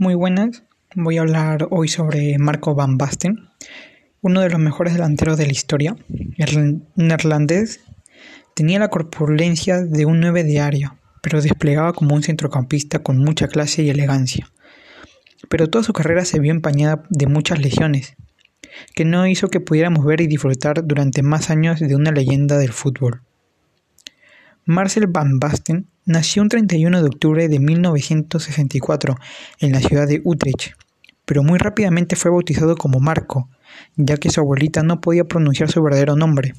Muy buenas, voy a hablar hoy sobre Marco Van Basten, uno de los mejores delanteros de la historia. El neerlandés tenía la corpulencia de un 9 de pero desplegaba como un centrocampista con mucha clase y elegancia. Pero toda su carrera se vio empañada de muchas lesiones, que no hizo que pudiéramos ver y disfrutar durante más años de una leyenda del fútbol. Marcel van Basten nació un 31 de octubre de 1964 en la ciudad de Utrecht, pero muy rápidamente fue bautizado como Marco, ya que su abuelita no podía pronunciar su verdadero nombre.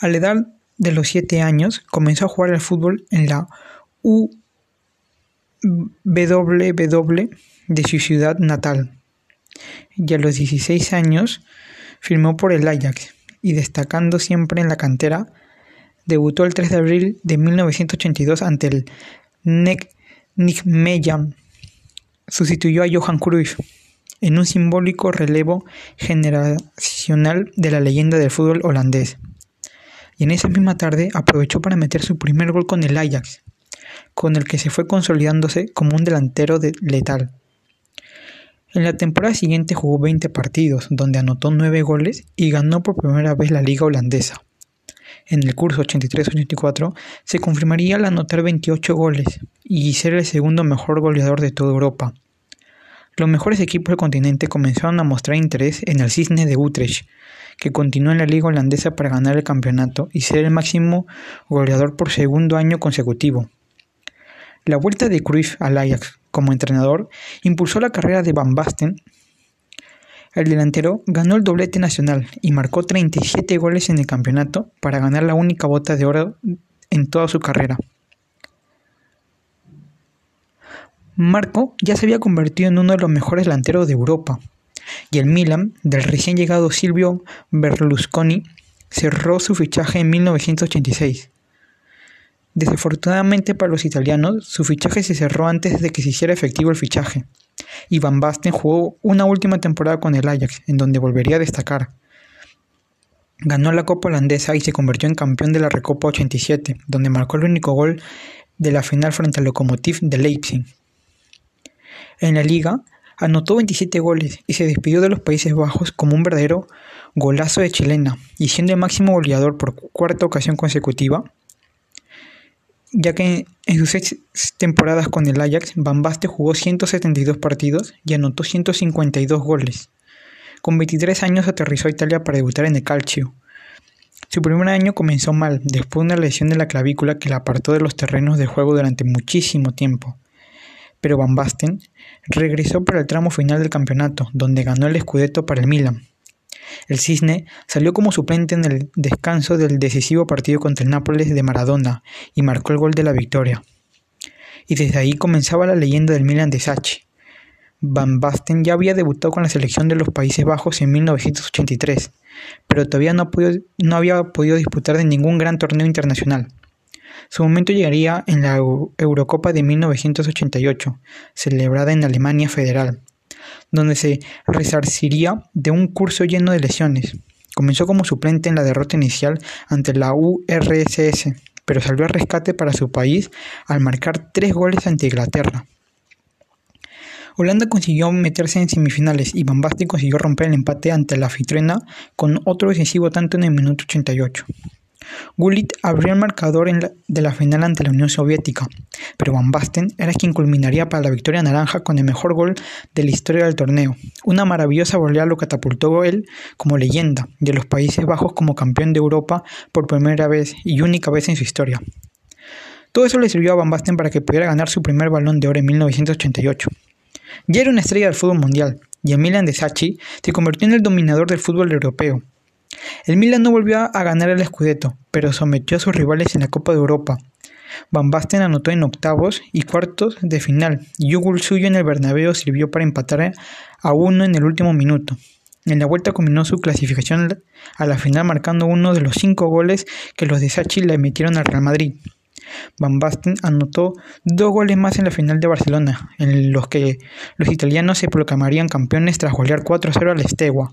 A la edad de los 7 años comenzó a jugar al fútbol en la UWW de su ciudad natal y a los 16 años firmó por el Ajax y destacando siempre en la cantera Debutó el 3 de abril de 1982 ante el Nijmegen. Sustituyó a Johan Cruyff en un simbólico relevo generacional de la leyenda del fútbol holandés. Y en esa misma tarde aprovechó para meter su primer gol con el Ajax, con el que se fue consolidándose como un delantero de letal. En la temporada siguiente jugó 20 partidos, donde anotó 9 goles y ganó por primera vez la liga holandesa en el curso 83-84, se confirmaría al anotar 28 goles y ser el segundo mejor goleador de toda Europa. Los mejores equipos del continente comenzaron a mostrar interés en el Cisne de Utrecht, que continuó en la liga holandesa para ganar el campeonato y ser el máximo goleador por segundo año consecutivo. La vuelta de Cruyff al Ajax como entrenador impulsó la carrera de Van Basten el delantero ganó el doblete nacional y marcó 37 goles en el campeonato para ganar la única bota de oro en toda su carrera. Marco ya se había convertido en uno de los mejores delanteros de Europa y el Milan, del recién llegado Silvio Berlusconi, cerró su fichaje en 1986. Desafortunadamente para los italianos, su fichaje se cerró antes de que se hiciera efectivo el fichaje, y Van Basten jugó una última temporada con el Ajax, en donde volvería a destacar. Ganó la Copa Holandesa y se convirtió en campeón de la Recopa 87, donde marcó el único gol de la final frente al Lokomotiv de Leipzig. En la liga, anotó 27 goles y se despidió de los Países Bajos como un verdadero golazo de chilena y siendo el máximo goleador por cuarta ocasión consecutiva, ya que en sus seis temporadas con el Ajax, Van Basten jugó 172 partidos y anotó 152 goles. Con 23 años aterrizó a Italia para debutar en el Calcio. Su primer año comenzó mal, después de una lesión de la clavícula que la apartó de los terrenos de juego durante muchísimo tiempo. Pero Van Basten regresó para el tramo final del campeonato, donde ganó el Scudetto para el Milan. El Cisne salió como suplente en el descanso del decisivo partido contra el Nápoles de Maradona y marcó el gol de la victoria. Y desde ahí comenzaba la leyenda del Milan de Sachi. Van Basten ya había debutado con la selección de los Países Bajos en 1983, pero todavía no, no había podido disputar de ningún gran torneo internacional. Su momento llegaría en la Eurocopa de 1988, celebrada en Alemania Federal, donde se resarciría de un curso lleno de lesiones. Comenzó como suplente en la derrota inicial ante la URSS, pero salió a rescate para su país al marcar tres goles ante Inglaterra. Holanda consiguió meterse en semifinales y Van Basten consiguió romper el empate ante la Fitrena con otro decisivo tanto en el minuto 88. Gullit abrió el marcador de la final ante la Unión Soviética, pero Van Basten era quien culminaría para la victoria naranja con el mejor gol de la historia del torneo. Una maravillosa volea lo catapultó él como leyenda de los Países Bajos como campeón de Europa por primera vez y única vez en su historia. Todo eso le sirvió a Van Basten para que pudiera ganar su primer balón de oro en 1988. Ya era una estrella del fútbol mundial, y Milan de Sachi se convirtió en el dominador del fútbol europeo, el Milan no volvió a ganar el Scudetto, pero sometió a sus rivales en la Copa de Europa. Van Basten anotó en octavos y cuartos de final y un suyo en el Bernabéu sirvió para empatar a uno en el último minuto. En la vuelta combinó su clasificación a la final marcando uno de los cinco goles que los de Sachi le emitieron al Real Madrid. Van Basten anotó dos goles más en la final de Barcelona, en los que los italianos se proclamarían campeones tras golear 4-0 al Estegua.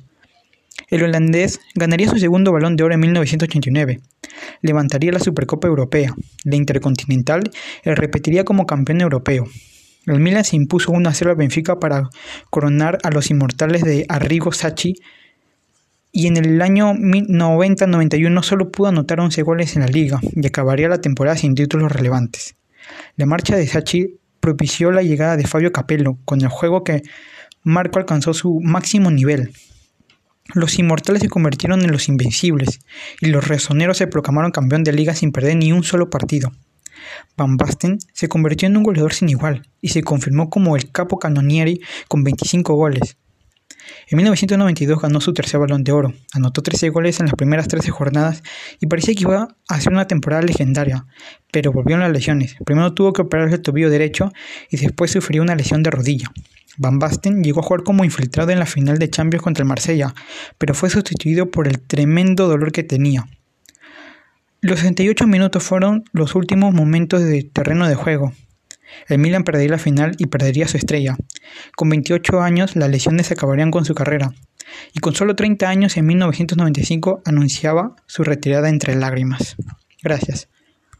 El holandés ganaría su segundo balón de oro en 1989, levantaría la Supercopa Europea, la Intercontinental y repetiría como campeón europeo. El Milan se impuso 1 a 0 al Benfica para coronar a los inmortales de Arrigo Sacchi y en el año 90-91 solo pudo anotar 11 goles en la liga y acabaría la temporada sin títulos relevantes. La marcha de Sacchi propició la llegada de Fabio Capello, con el juego que Marco alcanzó su máximo nivel. Los inmortales se convirtieron en los invencibles y los resoneros se proclamaron campeón de liga sin perder ni un solo partido. Van Basten se convirtió en un goleador sin igual y se confirmó como el capo canonieri con 25 goles. En 1992 ganó su tercer balón de oro, anotó 13 goles en las primeras 13 jornadas y parecía que iba a ser una temporada legendaria, pero volvieron las lesiones. Primero tuvo que operarse el tobillo derecho y después sufrió una lesión de rodilla. Van Basten llegó a jugar como infiltrado en la final de Champions contra el Marsella, pero fue sustituido por el tremendo dolor que tenía. Los 68 minutos fueron los últimos momentos de terreno de juego. El Milan perdería la final y perdería su estrella. Con 28 años, las lesiones acabarían con su carrera. Y con solo 30 años, en 1995, anunciaba su retirada entre lágrimas. Gracias.